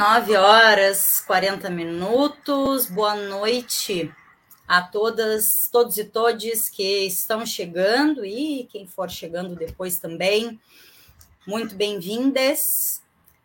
19 horas 40 minutos. Boa noite a todas, todos e todes que estão chegando e quem for chegando depois também. Muito bem-vindas.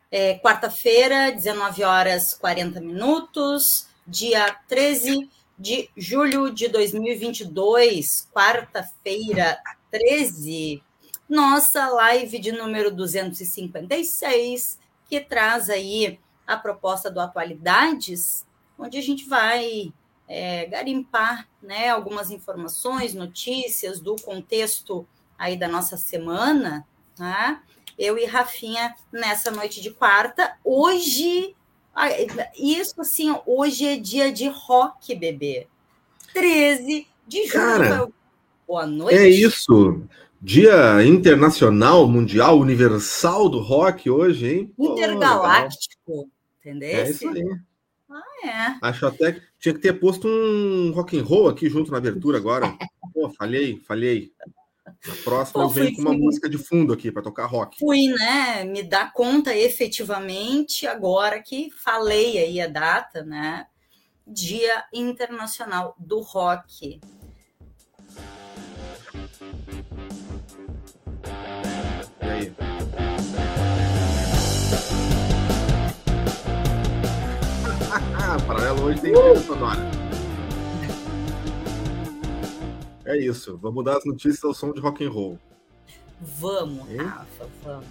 É, Quarta-feira, 19 horas 40 minutos, dia 13 de julho de 2022, quarta-feira, 13. Nossa live de número 256 que traz aí a proposta do Atualidades, onde a gente vai é, garimpar né, algumas informações, notícias do contexto aí da nossa semana, tá? Eu e Rafinha nessa noite de quarta. Hoje, isso assim, hoje é dia de rock, bebê. 13 de julho. Cara, Boa noite. É isso. Dia internacional, mundial, universal do rock hoje, hein? Intergaláctico, entendeu? É isso aí. Ah, é. Acho até que tinha que ter posto um rock and roll aqui junto na abertura agora. Pô, falhei, falhei. Na próxima Pô, eu venho com uma fui. música de fundo aqui para tocar rock. Fui, né? Me dar conta efetivamente agora que falei aí a data, né? Dia Internacional do Rock. aí. Paralelo hoje tem trilha sonora. É isso. Vamos dar as notícias ao som de rock and roll. Vamos, hein? Rafa, vamos.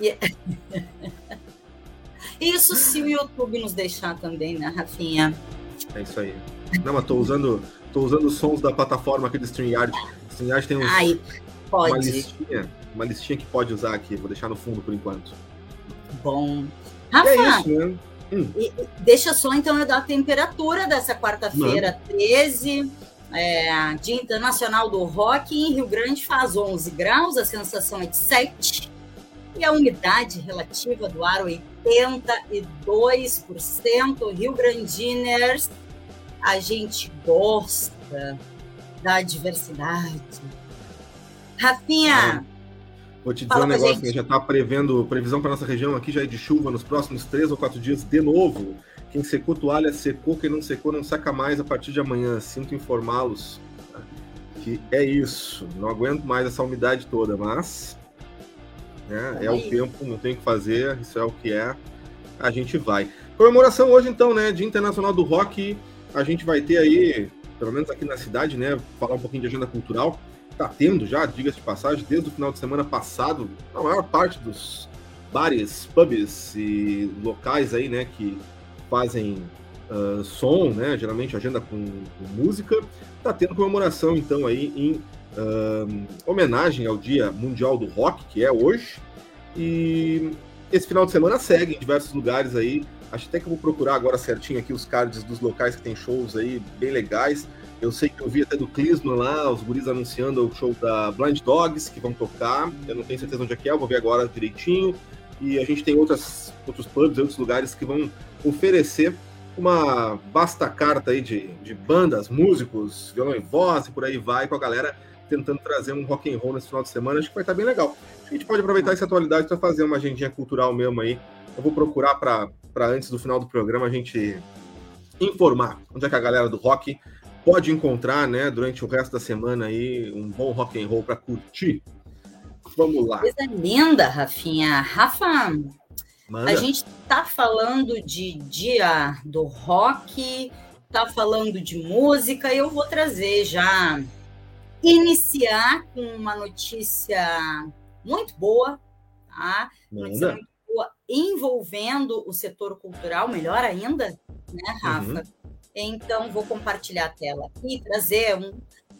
isso se o YouTube nos deixar também, né, Rafinha? É isso aí. Não, mas tô usando, tô usando os sons da plataforma aqui do StreamYard. StreamYard tem uns, Ai, pode. uma listinha uma listinha que pode usar aqui. Vou deixar no fundo por enquanto. Bom. Rafa, é isso, né? Hum. deixa só então eu dar a temperatura dessa quarta-feira, 13. É, Dia Internacional do Rock em Rio Grande faz 11 graus, a sensação é de 7 e a umidade relativa do ar 82%. Rio Grandiners, a gente gosta da diversidade. Rafinha, Vou te dizer Fala um negócio, né? já está prevendo previsão para nossa região aqui já é de chuva nos próximos três ou quatro dias de novo. Quem secou toalha secou, quem não secou não saca mais a partir de amanhã. Sinto informá-los que é isso. Não aguento mais essa umidade toda, mas né, é o tempo, não tem o que fazer, isso é o que é. A gente vai. Comemoração hoje então, né, Dia Internacional do Rock. A gente vai ter aí, pelo menos aqui na cidade, né, falar um pouquinho de agenda cultural está tendo já, diga-se de passagem, desde o final de semana passado, a maior parte dos bares, pubs e locais aí, né, que fazem uh, som, né, geralmente agenda com, com música, está tendo comemoração então aí em uh, homenagem ao Dia Mundial do Rock, que é hoje, e esse final de semana segue em diversos lugares aí. Acho até que eu vou procurar agora certinho aqui os cards dos locais que tem shows aí bem legais. Eu sei que eu vi até do Clisman lá, os guris anunciando o show da Blind Dogs, que vão tocar. Eu não tenho certeza onde é que é, eu vou ver agora direitinho. E a gente tem outras, outros pubs, outros lugares que vão oferecer uma vasta carta aí de, de bandas, músicos, violão e voz e por aí vai, com a galera tentando trazer um rock and roll nesse final de semana. Acho que vai estar bem legal. A gente pode aproveitar essa atualidade para fazer uma agendinha cultural mesmo aí. Eu vou procurar para antes do final do programa a gente informar onde é que a galera do rock pode encontrar, né, durante o resto da semana aí, um bom rock and roll para curtir. Vamos lá. Coisa linda, Rafinha. Rafa, Manda. a gente tá falando de dia do rock, tá falando de música, e eu vou trazer já iniciar com uma notícia muito boa, tá? Notícia muito boa envolvendo o setor cultural, melhor ainda, né, Rafa? Uhum. Então, vou compartilhar a tela aqui, trazer um,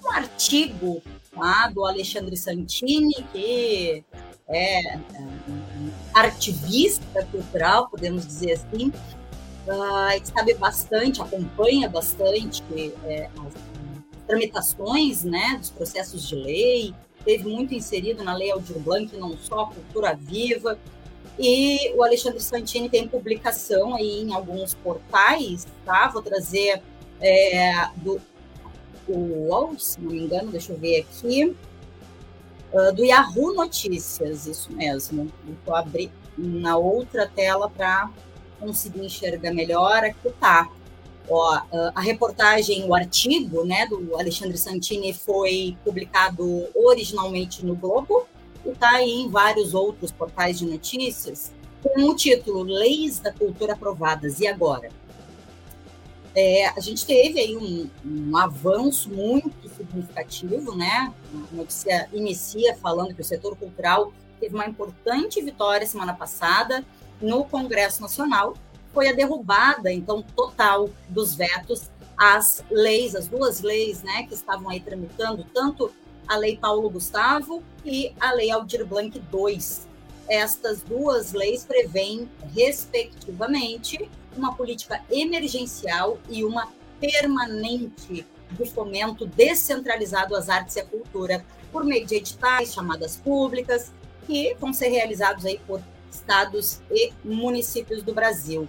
um artigo tá, do Alexandre Santini, que é, é artivista cultural, podemos dizer assim, uh, sabe bastante, acompanha bastante é, as tramitações né, dos processos de lei, teve muito inserido na Lei Aldir Blanc, não só Cultura Viva, e o Alexandre Santini tem publicação aí em alguns portais, tá? Vou trazer é, do UOL, se não me engano, deixa eu ver aqui, uh, do Yahoo Notícias, isso mesmo. Vou abrir na outra tela para conseguir enxergar melhor. Aqui tá. Ó, uh, a reportagem, o artigo né, do Alexandre Santini foi publicado originalmente no Globo e está aí em vários outros portais de notícias com o título Leis da Cultura Aprovadas, e agora? É, a gente teve aí um, um, avanço muito significativo, né? A notícia inicia falando que o setor cultural teve uma importante vitória semana passada no Congresso Nacional. Foi a derrubada, então, total dos vetos às leis, as duas leis, né, que estavam aí tramitando, tanto a Lei Paulo Gustavo e a Lei Aldir Blanc II. Estas duas leis prevêem, respectivamente, uma política emergencial e uma permanente de fomento descentralizado às artes e à cultura por meio de editais, chamadas públicas, que vão ser realizados aí por estados e municípios do Brasil.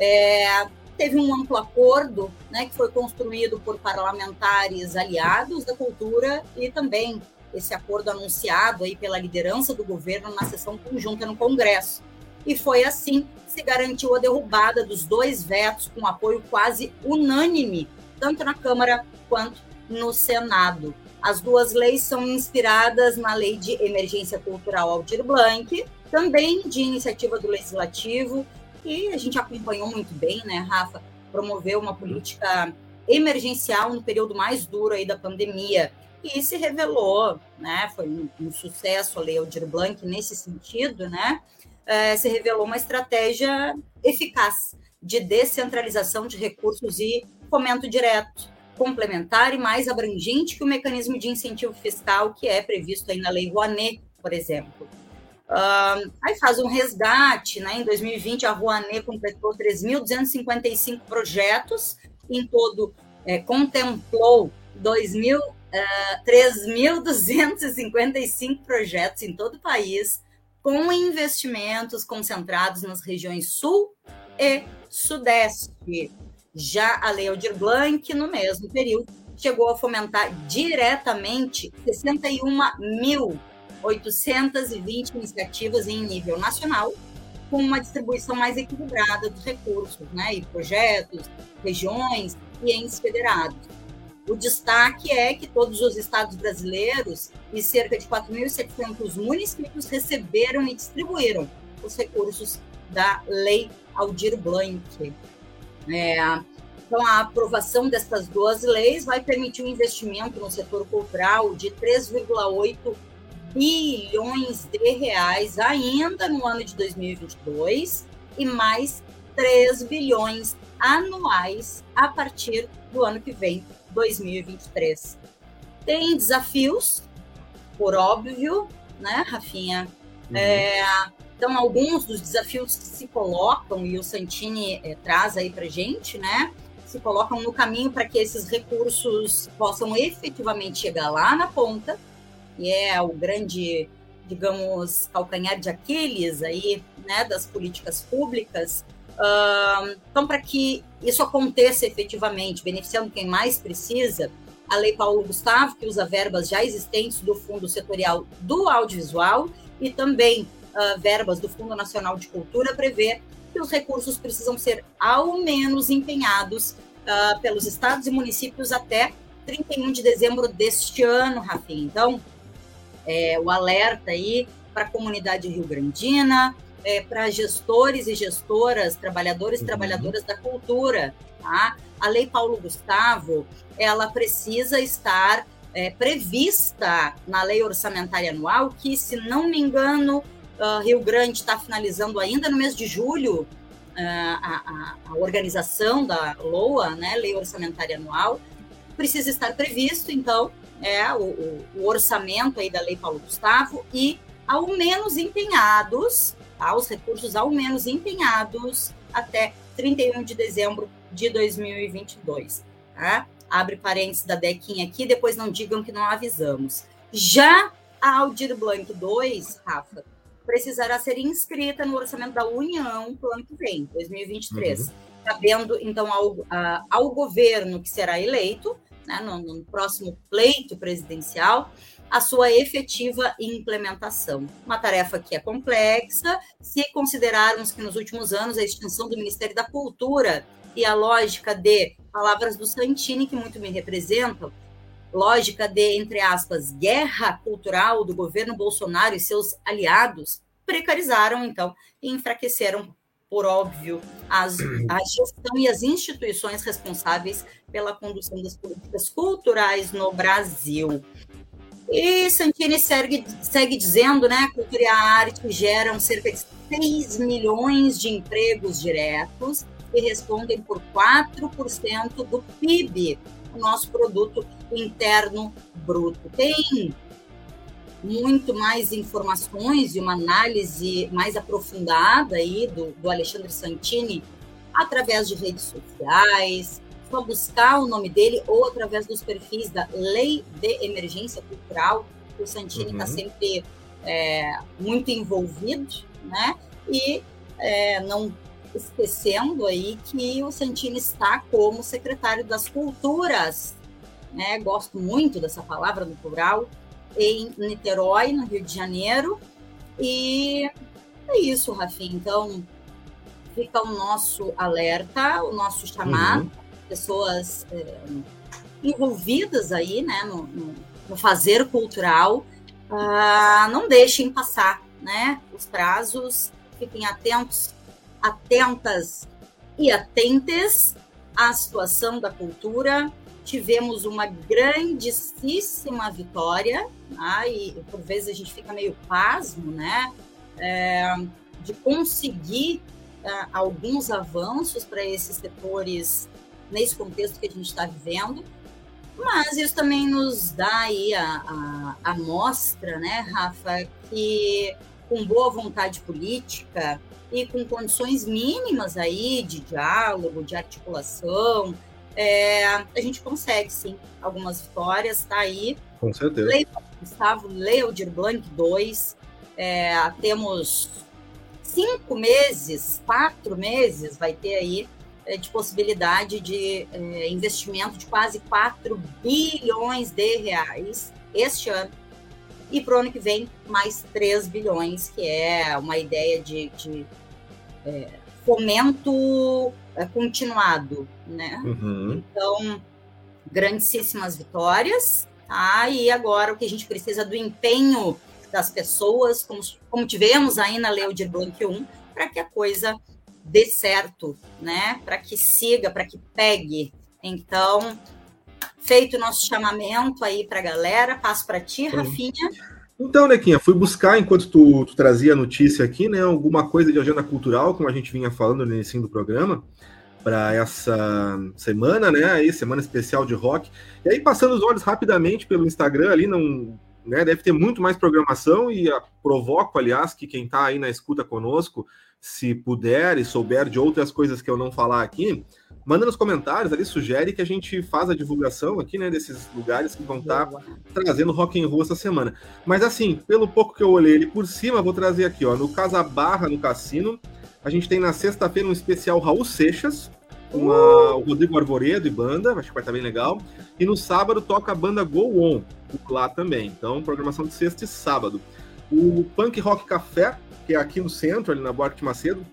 É, teve um amplo acordo, né, que foi construído por parlamentares aliados da cultura e também esse acordo anunciado aí pela liderança do governo na sessão conjunta no Congresso e foi assim que se garantiu a derrubada dos dois vetos com apoio quase unânime, tanto na Câmara quanto no Senado. As duas leis são inspiradas na Lei de Emergência Cultural Aldir Blanc, também de iniciativa do Legislativo, e a gente acompanhou muito bem, né, Rafa? Promoveu uma política emergencial no período mais duro aí da pandemia. E se revelou, né? Foi um, um sucesso a Lei Aldir Blanc nesse sentido, né? é, se revelou uma estratégia eficaz de descentralização de recursos e fomento direto, complementar e mais abrangente que o mecanismo de incentivo fiscal que é previsto aí na Lei Rouanet, por exemplo. Uh, aí faz um resgate, né? Em 2020, a Rouanet completou 3.255 projetos, em todo é, contemplou 2.000, uh, 3.255 projetos em todo o país, com investimentos concentrados nas regiões Sul e Sudeste. Já a Lei Aldir Blanc, no mesmo período, chegou a fomentar diretamente 61.820 iniciativas em nível nacional, com uma distribuição mais equilibrada dos recursos, né, e projetos, regiões e entes federados. O destaque é que todos os estados brasileiros e cerca de 4.700 municípios receberam e distribuíram os recursos da Lei Aldir Blanc. É, então, a aprovação dessas duas leis vai permitir um investimento no setor cultural de 3,8 bilhões de reais ainda no ano de 2022 e mais 3 bilhões anuais a partir do ano que vem, 2023. Tem desafios, por óbvio, né, Rafinha? Uhum. É, então, alguns dos desafios que se colocam, e o Santini é, traz aí para gente, né? Se colocam no caminho para que esses recursos possam efetivamente chegar lá na ponta, e é o grande, digamos, calcanhar de Aquiles aí, né, das políticas públicas, então, para que isso aconteça efetivamente, beneficiando quem mais precisa, a Lei Paulo Gustavo, que usa verbas já existentes do Fundo Setorial do Audiovisual e também uh, verbas do Fundo Nacional de Cultura, prevê que os recursos precisam ser ao menos empenhados uh, pelos estados e municípios até 31 de dezembro deste ano, Rafinha. Então, é, o alerta aí para a comunidade rio-grandina, é, para gestores e gestoras, trabalhadores e uhum. trabalhadoras da cultura. Tá? A Lei Paulo Gustavo, ela precisa estar é, prevista na Lei Orçamentária Anual, que, se não me engano, uh, Rio Grande está finalizando ainda no mês de julho uh, a, a, a, organização da LOA, né, Lei Orçamentária Anual, precisa estar previsto, então, é, o, o, orçamento aí da Lei Paulo Gustavo e ao menos empenhados, tá, os recursos ao menos empenhados até 31 de dezembro de 2022. Tá? Abre parênteses da Dequinha aqui, depois não digam que não avisamos. Já a Aldir Blanc 2, Rafa, precisará ser inscrita no orçamento da União para o ano que vem, 2023. Uhum. Cabendo, então, ao, a, ao governo que será eleito, né, no, no próximo pleito presidencial, a sua efetiva implementação. Uma tarefa que é complexa, se considerarmos que nos últimos anos a extinção do Ministério da Cultura e a lógica de palavras do Santini, que muito me representam, lógica de, entre aspas, guerra cultural do governo Bolsonaro e seus aliados, precarizaram, então, e enfraqueceram, por óbvio, as, a gestão e as instituições responsáveis pela condução das políticas culturais no Brasil. E Santini segue, segue dizendo, né, cultura e a arte geram cerca de 6 milhões de empregos diretos e respondem por 4% do PIB, o nosso produto interno bruto. Tem muito mais informações e uma análise mais aprofundada aí do, do Alexandre Santini através de redes sociais, só buscar o nome dele ou através dos perfis da Lei de Emergência Cultural, que o Santini está uhum. sempre é, muito envolvido, né? E é, não esquecendo aí que o Santini está como secretário das Culturas, né? Gosto muito dessa palavra no plural, em Niterói, no Rio de Janeiro. E é isso, Rafinha. Então, fica o nosso alerta, o nosso chamado. Uhum pessoas é, envolvidas aí, né, no, no, no fazer cultural, uh, não deixem passar, né, os prazos, fiquem atentos, atentas e atentes à situação da cultura. Tivemos uma grandíssima vitória, né, e por vezes a gente fica meio pasmo, né, é, de conseguir uh, alguns avanços para esses setores nesse contexto que a gente está vivendo. Mas isso também nos dá aí a, a, a mostra, né, Rafa, que com boa vontade política e com condições mínimas aí de diálogo, de articulação, é, a gente consegue sim algumas vitórias, tá aí. Com certeza. Lei, Gustavo Leodir Blanc 2, é, temos cinco meses, quatro meses, vai ter aí é, de possibilidade de é, investimento de quase 4 bilhões de reais este ano. E para o ano que vem, mais 3 bilhões, que é uma ideia de, de é, fomento é, continuado. Né? Uhum. Então, grandíssimas vitórias. Tá? E agora o que a gente precisa do empenho das pessoas, como, como tivemos aí na Lei de Blanc 1, para que a coisa dê certo, né? Para que siga, para que pegue. Então, feito o nosso chamamento aí para a galera, passo para ti, Rafinha. Então, Nequinha, fui buscar, enquanto tu, tu, trazia a notícia aqui, né, alguma coisa de agenda cultural, como a gente vinha falando no início do programa, para essa semana, né, aí, semana especial de rock. E aí, passando os olhos rapidamente pelo Instagram ali, não, né, deve ter muito mais programação e a, provoco, aliás, que quem está aí na escuta conosco, se puder e souber de outras coisas que eu não falar aqui, manda nos comentários ali, sugere que a gente faça a divulgação aqui, né, desses lugares que vão estar tá trazendo rock and roll essa semana. Mas assim, pelo pouco que eu olhei ele por cima, vou trazer aqui, ó, no Casa Barra, no Cassino, a gente tem na sexta-feira um especial Raul Seixas, com a, o Rodrigo Arvoredo e banda, acho que vai estar bem legal. E no sábado toca a banda Go On, lá também. Então, programação de sexta e sábado. O Punk Rock Café que é aqui no centro, ali na Buarque de Macedo,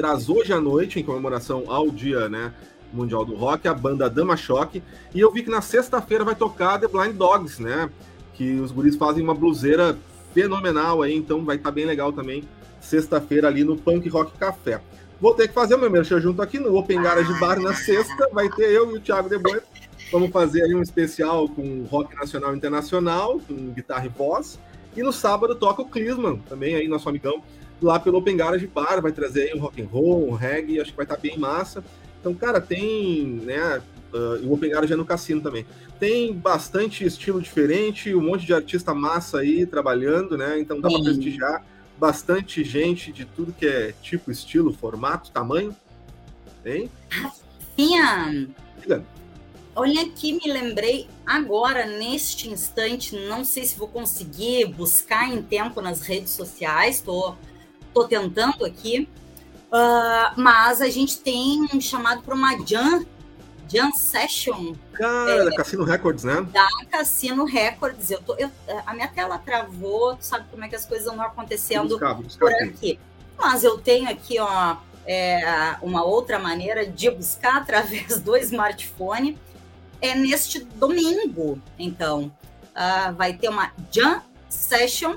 traz hoje à noite, em comemoração ao Dia né, Mundial do Rock, a banda Dama Choque. E eu vi que na sexta-feira vai tocar The Blind Dogs, né? Que os guris fazem uma bluseira fenomenal aí, então vai estar tá bem legal também sexta-feira ali no Punk Rock Café. Vou ter que fazer o meu merchan junto aqui no Open Garage Bar na sexta, vai ter eu e o Thiago Deboe. Vamos fazer aí um especial com rock nacional e internacional, com guitarra e voz. E no sábado toca o Clisman, também aí, nosso amigão, lá pelo Open Garage Bar, vai trazer aí um rock and roll, um reggae, acho que vai estar tá bem massa. Então, cara, tem, né, Uh, o Open já é no cassino também. Tem bastante estilo diferente, um monte de artista massa aí trabalhando, né? Então dá para prestigiar bastante gente de tudo que é tipo, estilo, formato, tamanho. Hein? Rafinha, olha aqui, me lembrei agora, neste instante, não sei se vou conseguir buscar em tempo nas redes sociais, estou tô, tô tentando aqui, uh, mas a gente tem um chamado para uma jam Jam Session. Cara, é, da Cassino Records, né? Da Cassino Records. Eu tô, eu, a minha tela travou, tu sabe como é que as coisas andam acontecendo buscar, buscar por aqui. Mas eu tenho aqui, ó, é, uma outra maneira de buscar através do smartphone. É neste domingo, então. Uh, vai ter uma Jam Session,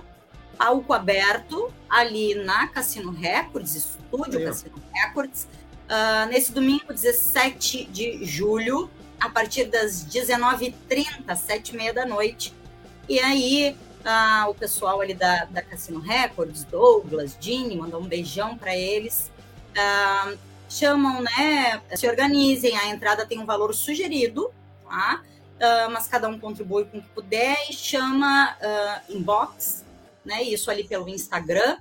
palco aberto, ali na Cassino Records, estúdio Cassino Records uh, nesse domingo, 17 de julho, a partir das 19h30, 7h30 da noite. E aí, uh, o pessoal ali da, da Cassino Records, Douglas, Dini, mandou um beijão para eles. Uh, chamam, né? Se organizem, a entrada tem um valor sugerido, tá? Uh, mas cada um contribui com o que puder e chama uh, inbox, né? Isso ali pelo Instagram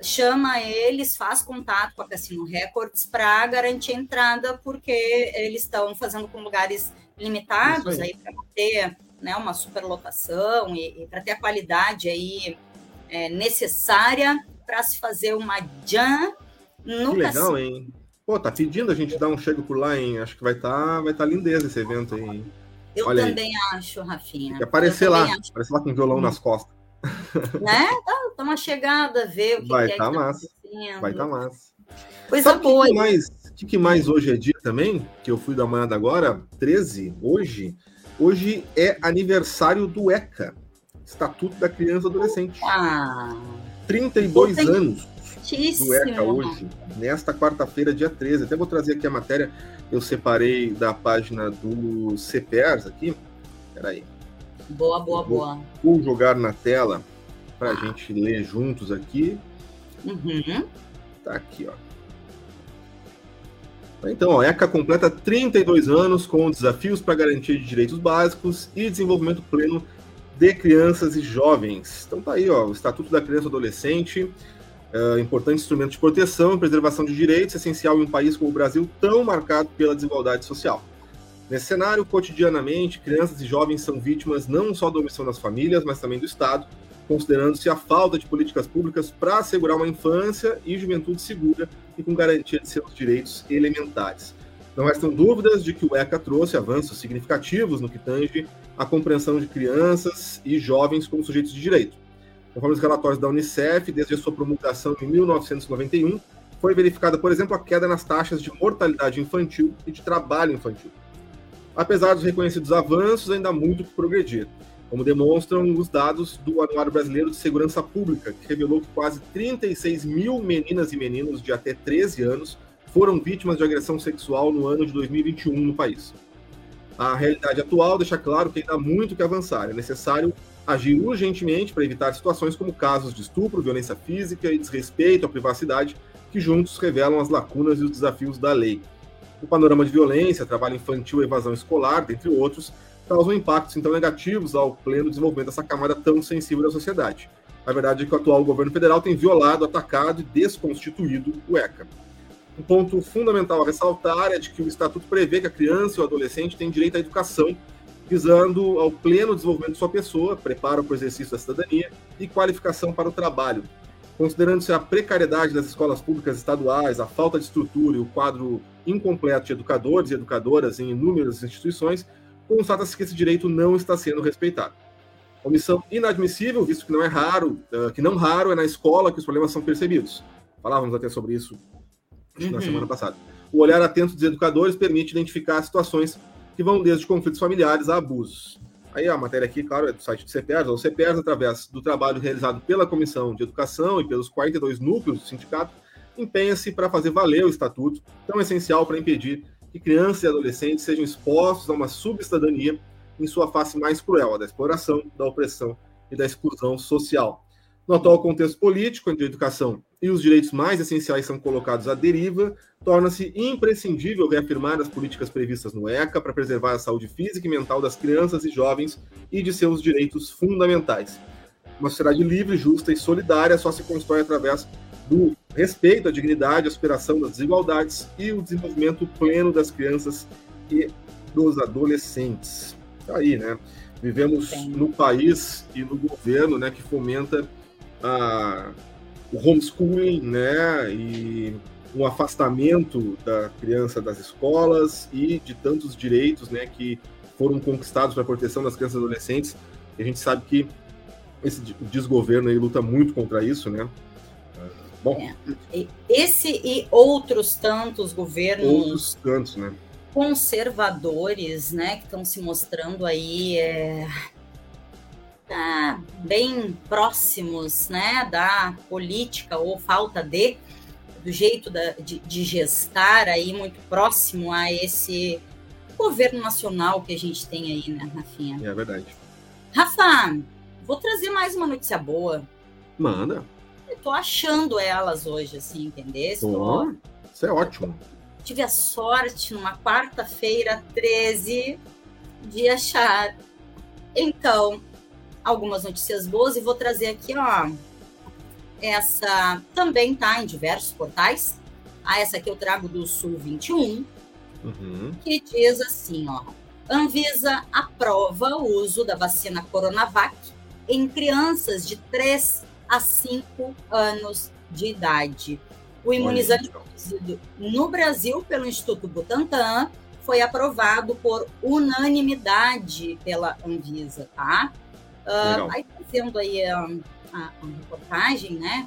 chama eles, faz contato com a Cassino Records para garantir a entrada, porque eles estão fazendo com lugares limitados aí, aí para ter né, uma superlotação e, e para ter a qualidade aí é, necessária para se fazer uma jam no que legal, Cassino. hein? Pô, tá pedindo a gente dar um chego por lá, hein? Acho que vai estar tá, vai tá lindeza esse evento aí. Eu Olha também aí. acho, Rafinha. Tem que aparecer lá, acho. aparecer lá com violão hum. nas costas. Né? Tá, tá uma chegada, ver o que, Vai que é tá que tá massa. Vai tá massa. Coisa Sabe boa. O que, mais, que, que mais hoje é dia também? Que eu fui dar uma olhada agora, 13, hoje. Hoje é aniversário do ECA, Estatuto da Criança e Adolescente. Ah, 32 anos do ECA hoje, nesta quarta-feira, dia 13. Até vou trazer aqui a matéria, eu separei da página do CPERS aqui. Peraí. Boa, boa, vou, boa. Vou jogar na tela para a ah. gente ler juntos aqui. Uhum. Tá aqui, ó. Então, ó, ECA completa 32 anos com desafios para garantia de direitos básicos e desenvolvimento pleno de crianças e jovens. Então tá aí, ó, o Estatuto da Criança e Adolescente, uh, importante instrumento de proteção e preservação de direitos, essencial em um país como o Brasil, tão marcado pela desigualdade social. Nesse cenário, cotidianamente, crianças e jovens são vítimas não só da omissão das famílias, mas também do Estado, considerando-se a falta de políticas públicas para assegurar uma infância e juventude segura e com garantia de seus direitos elementares. Não restam dúvidas de que o ECA trouxe avanços significativos no que tange a compreensão de crianças e jovens como sujeitos de direito. Conforme os relatórios da Unicef, desde a sua promulgação em 1991, foi verificada, por exemplo, a queda nas taxas de mortalidade infantil e de trabalho infantil. Apesar dos reconhecidos avanços, ainda há muito que progredir, como demonstram os dados do Anuário Brasileiro de Segurança Pública, que revelou que quase 36 mil meninas e meninos de até 13 anos foram vítimas de agressão sexual no ano de 2021 no país. A realidade atual deixa claro que ainda há muito que avançar. É necessário agir urgentemente para evitar situações como casos de estupro, violência física e desrespeito à privacidade, que juntos revelam as lacunas e os desafios da lei. O panorama de violência, trabalho infantil evasão escolar, dentre outros, causam impactos então negativos ao pleno desenvolvimento dessa camada tão sensível da sociedade. A verdade é que o atual governo federal tem violado, atacado e desconstituído o ECA. Um ponto fundamental a ressaltar é de que o Estatuto prevê que a criança e o adolescente têm direito à educação, visando ao pleno desenvolvimento de sua pessoa, preparo para o exercício da cidadania e qualificação para o trabalho, Considerando-se a precariedade das escolas públicas estaduais, a falta de estrutura e o quadro incompleto de educadores e educadoras em inúmeras instituições, constata-se que esse direito não está sendo respeitado. Omissão inadmissível, visto que não é raro, uh, que não raro é na escola que os problemas são percebidos. Falávamos até sobre isso uhum. na semana passada. O olhar atento dos educadores permite identificar situações que vão desde conflitos familiares a abusos. Aí a matéria aqui, claro, é do site do CPERS. O CPERS, através do trabalho realizado pela Comissão de Educação e pelos 42 núcleos do sindicato, empenha-se para fazer valer o estatuto, tão essencial para impedir que crianças e adolescentes sejam expostos a uma subcidadania em sua face mais cruel, a da exploração, da opressão e da exclusão social. No atual contexto político, onde a educação e os direitos mais essenciais são colocados à deriva, torna-se imprescindível reafirmar as políticas previstas no ECA para preservar a saúde física e mental das crianças e jovens e de seus direitos fundamentais. Uma sociedade livre, justa e solidária só se constrói através do respeito à dignidade, à superação das desigualdades e o desenvolvimento pleno das crianças e dos adolescentes. Tá aí, né? Vivemos Sim. no país e no governo, né, que fomenta a, o homeschooling, né, e um afastamento da criança das escolas e de tantos direitos, né, que foram conquistados para a proteção das crianças e adolescentes. E a gente sabe que esse desgoverno aí luta muito contra isso, né? Bom, é. esse e outros tantos governos outros tantos, né? conservadores, né, que estão se mostrando aí é, tá bem próximos, né, da política ou falta de do jeito da, de, de gestar aí muito próximo a esse governo nacional que a gente tem aí, né, Rafinha? É verdade. Rafa, vou trazer mais uma notícia boa. Manda. Tô achando elas hoje, assim, entendeu? Oh, isso é ótimo. Tive a sorte, numa quarta-feira, 13, de achar. Então, algumas notícias boas e vou trazer aqui, ó, essa também tá em diversos portais. Ah, essa aqui eu trago do Sul 21, uhum. que diz assim, ó. Anvisa aprova o uso da vacina Coronavac em crianças de 3 a 5 anos de idade. O imunizante produzido no Brasil pelo Instituto Butantan foi aprovado por unanimidade pela Anvisa, tá? Uh, aí fazendo aí um, a, a reportagem, né?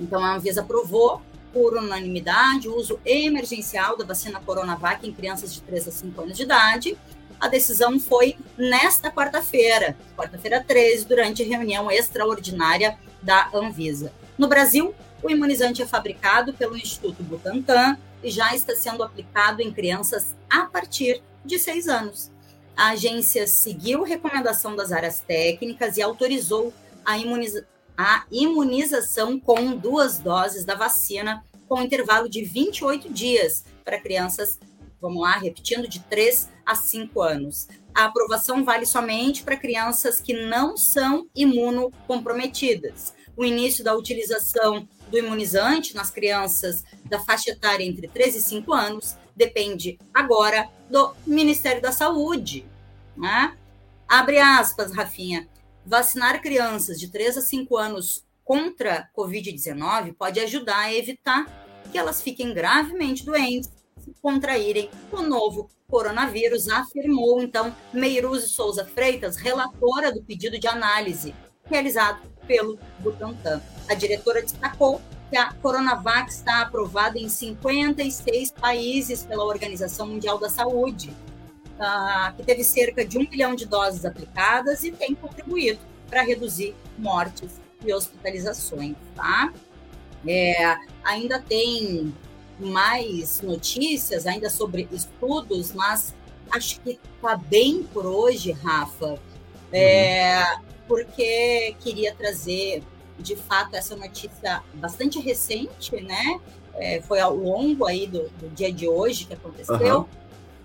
Então, a Anvisa aprovou por unanimidade o uso emergencial da vacina Coronavac em crianças de 3 a 5 anos de idade. A decisão foi nesta quarta-feira, quarta-feira 13, durante a reunião extraordinária da Anvisa. No Brasil, o imunizante é fabricado pelo Instituto Butantan e já está sendo aplicado em crianças a partir de 6 anos. A agência seguiu recomendação das áreas técnicas e autorizou a, imuniza a imunização com duas doses da vacina com intervalo de 28 dias para crianças, vamos lá, repetindo, de 3 a 5 anos. A aprovação vale somente para crianças que não são imunocomprometidas. O início da utilização do imunizante nas crianças da faixa etária entre 3 e 5 anos depende agora do Ministério da Saúde. Né? Abre aspas, Rafinha. Vacinar crianças de 3 a 5 anos contra Covid-19 pode ajudar a evitar que elas fiquem gravemente doentes se contraírem o novo coronavírus, afirmou então Meiruz Souza Freitas, relatora do pedido de análise realizado pelo Butantan. A diretora destacou que a Coronavac está aprovada em 56 países pela Organização Mundial da Saúde uh, que teve cerca de um milhão de doses aplicadas e tem contribuído para reduzir mortes e hospitalizações, tá? É, ainda tem mais notícias ainda sobre estudos, mas acho que está bem por hoje, Rafa, é, uhum. Porque queria trazer de fato essa notícia bastante recente, né? É, foi ao longo aí do, do, dia de hoje que aconteceu. Uhum.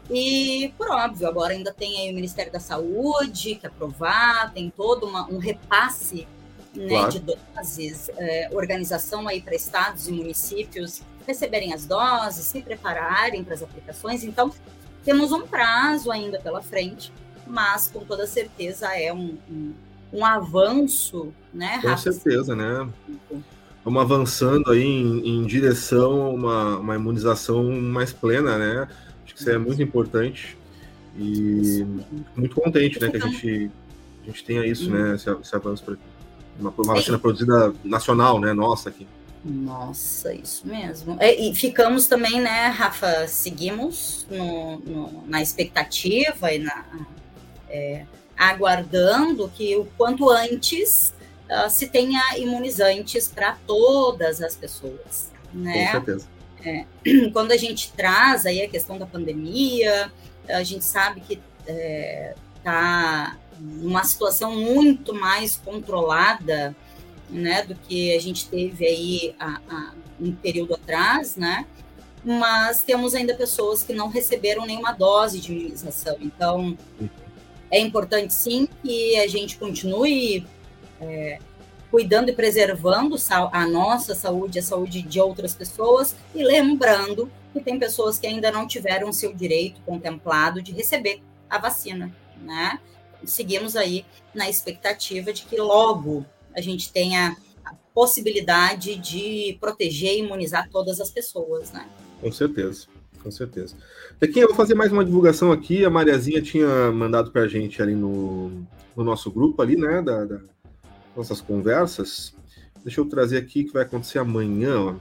E, por óbvio, agora ainda tem aí o Ministério da Saúde que aprovar, tem todo uma, um repasse né, claro. de doses, é, organização aí para estados e municípios receberem as doses, se prepararem para as aplicações. Então, temos um prazo ainda pela frente, mas com toda certeza é um, um, um avanço, né? Com certeza, né? Vamos avançando aí em, em direção a uma, uma imunização mais plena, né? Acho que isso é muito importante e muito contente, né, que a gente, a gente tenha isso, né, esse, esse avanço para uma, uma vacina produzida nacional, né, nossa aqui. Nossa, isso mesmo. É, e ficamos também, né, Rafa, seguimos no, no, na expectativa e na, é, aguardando que o quanto antes uh, se tenha imunizantes para todas as pessoas, né? Com certeza. É, quando a gente traz aí a questão da pandemia, a gente sabe que está é, tá numa situação muito mais controlada né, do que a gente teve aí há, há um período atrás, né? Mas temos ainda pessoas que não receberam nenhuma dose de imunização. Então, é importante sim que a gente continue é, cuidando e preservando a nossa saúde, a saúde de outras pessoas, e lembrando que tem pessoas que ainda não tiveram seu direito contemplado de receber a vacina, né? Seguimos aí na expectativa de que logo a gente tenha a possibilidade de proteger e imunizar todas as pessoas, né? Com certeza, com certeza. Aqui eu vou fazer mais uma divulgação aqui. A Mariazinha tinha mandado para a gente ali no, no nosso grupo ali, né, da, da nossas conversas. Deixa eu trazer aqui que vai acontecer amanhã, ó.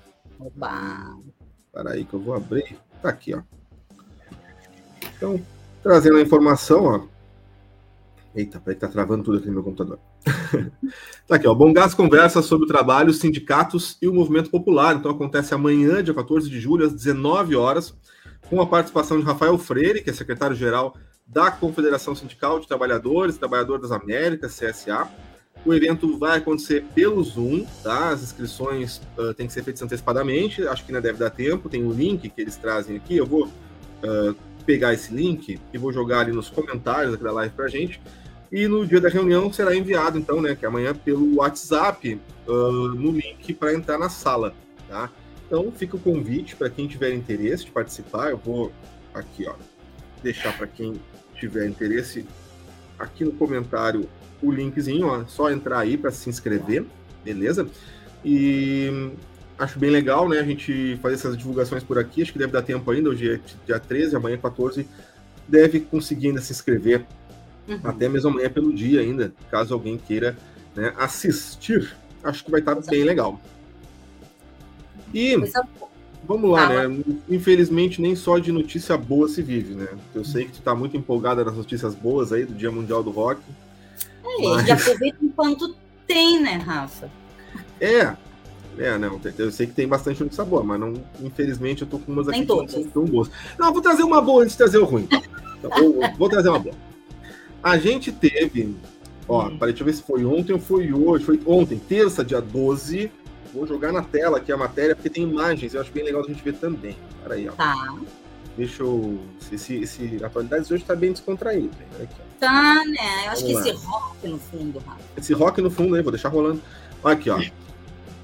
Oba! Espera aí que eu vou abrir. Tá aqui, ó. Então, trazendo a informação, ó. Eita, peraí que tá travando tudo aqui no meu computador. Tá aqui, ó. Bom Gás conversa sobre o trabalho, os sindicatos e o movimento popular. Então acontece amanhã, dia 14 de julho, às 19 horas, com a participação de Rafael Freire, que é secretário-geral da Confederação Sindical de Trabalhadores, Trabalhadores das Américas, CSA, o evento vai acontecer pelo Zoom, tá? As inscrições uh, têm que ser feitas antecipadamente, acho que ainda deve dar tempo. Tem o um link que eles trazem aqui. Eu vou uh, pegar esse link e vou jogar ali nos comentários aqui da live pra gente. E no dia da reunião será enviado, então, né, que é amanhã, pelo WhatsApp, uh, no link para entrar na sala, tá? Então fica o convite para quem tiver interesse de participar. Eu vou aqui, ó, deixar para quem tiver interesse aqui no comentário o linkzinho, ó, só entrar aí para se inscrever, beleza? E acho bem legal, né, a gente fazer essas divulgações por aqui, acho que deve dar tempo ainda, hoje é dia 13, amanhã 14, deve conseguir ainda se inscrever, uhum. até mesmo amanhã pelo dia ainda, caso alguém queira né, assistir, acho que vai estar bem legal. E vamos lá, né? Infelizmente, nem só de notícia boa se vive, né? Eu sei que tu tá muito empolgada nas notícias boas aí do Dia Mundial do Rock. É, Mas... e aproveita enquanto tem, né, Rafa? É, é, não, eu sei que tem bastante notícia boa, mas não, infelizmente eu tô com umas aqui Nem que não são boas. Não, vou trazer uma boa antes de trazer o ruim. Então, vou, vou, trazer uma boa. A gente teve, ó, hum. peraí, deixa eu ver se foi ontem ou foi hoje. Foi ontem, terça, dia 12. Vou jogar na tela aqui a matéria, porque tem imagens, eu acho bem legal a gente ver também. Peraí, ó. Tá. Deixa eu. Esse, esse Atualidades hoje tá bem descontraído. Né? Aqui, tá, né? Eu acho Vamos que lá. esse rock no fundo, Rafa. Esse rock no fundo aí, vou deixar rolando. Aqui, ó.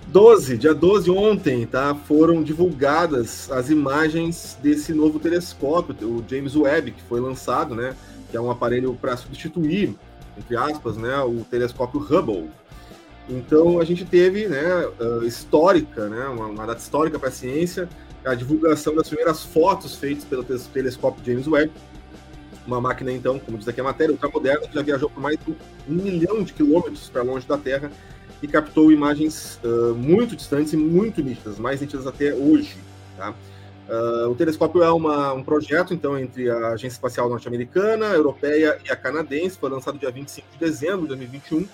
12, dia 12 ontem, tá? Foram divulgadas as imagens desse novo telescópio, o James Webb, que foi lançado, né? Que é um aparelho para substituir, entre aspas, né? O telescópio Hubble. Então a gente teve, né? histórica, né? Uma, uma data histórica para a ciência a divulgação das primeiras fotos feitas pelo telescópio James Webb, uma máquina, então, como diz aqui a matéria, ultramoderna, que já viajou por mais de um milhão de quilômetros para longe da Terra e captou imagens uh, muito distantes e muito nítidas, mais nítidas até hoje. Tá? Uh, o telescópio é uma, um projeto, então, entre a Agência Espacial Norte-Americana, Europeia e a Canadense, foi lançado dia 25 de dezembro de 2021,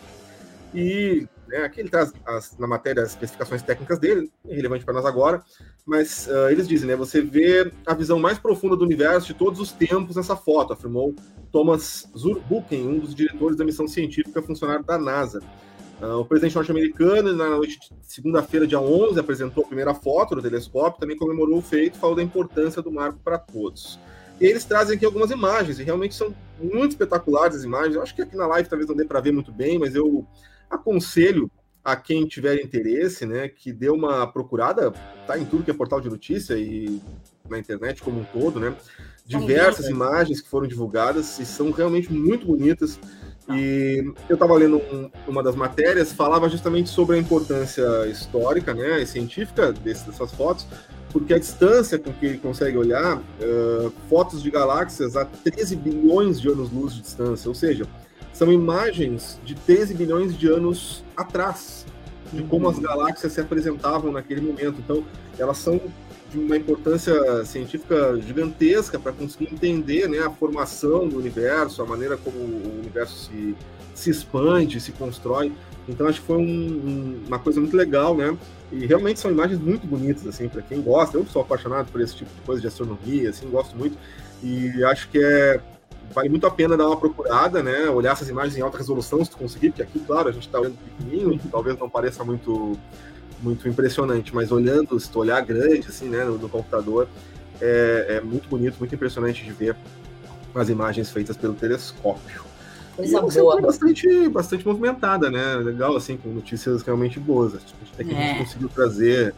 e né, aqui ele traz as, na matéria as especificações técnicas dele, irrelevante para nós agora, mas uh, eles dizem, né, você vê a visão mais profunda do universo de todos os tempos nessa foto, afirmou Thomas Zurbuchen, um dos diretores da missão científica funcionário da NASA. Uh, o presidente norte-americano, na noite de segunda-feira, dia 11, apresentou a primeira foto do telescópio, também comemorou o feito, falou da importância do marco para todos. E eles trazem aqui algumas imagens, e realmente são muito espetaculares as imagens. Eu acho que aqui na live talvez não dê para ver muito bem, mas eu aconselho a quem tiver interesse, né, que dê uma procurada, tá em tudo que é portal de notícia e na internet como um todo, né? Diversas imagens que foram divulgadas e são realmente muito bonitas. E eu estava lendo um, uma das matérias, falava justamente sobre a importância histórica, né, e científica desse, dessas fotos, porque a distância com que ele consegue olhar uh, fotos de galáxias a 13 bilhões de anos-luz de distância, ou seja, são imagens de 13 bilhões de anos atrás, de como as galáxias se apresentavam naquele momento. Então, elas são de uma importância científica gigantesca para conseguir entender né, a formação do universo, a maneira como o universo se, se expande, se constrói. Então, acho que foi um, um, uma coisa muito legal, né? E realmente são imagens muito bonitas, assim, para quem gosta. Eu sou apaixonado por esse tipo de coisa de astronomia, assim, gosto muito. E acho que é vale muito a pena dar uma procurada, né? Olhar essas imagens em alta resolução, se tu conseguir, porque aqui, claro, a gente está olhando pequenininho, talvez não pareça muito, muito impressionante, mas olhando, se tu olhar grande, assim, né, no, no computador, é, é, muito bonito, muito impressionante de ver as imagens feitas pelo telescópio. Coisa e boa. bastante, bastante movimentada, né? Legal, assim, com notícias realmente boas. Até que é. a gente é. conseguiu trazer,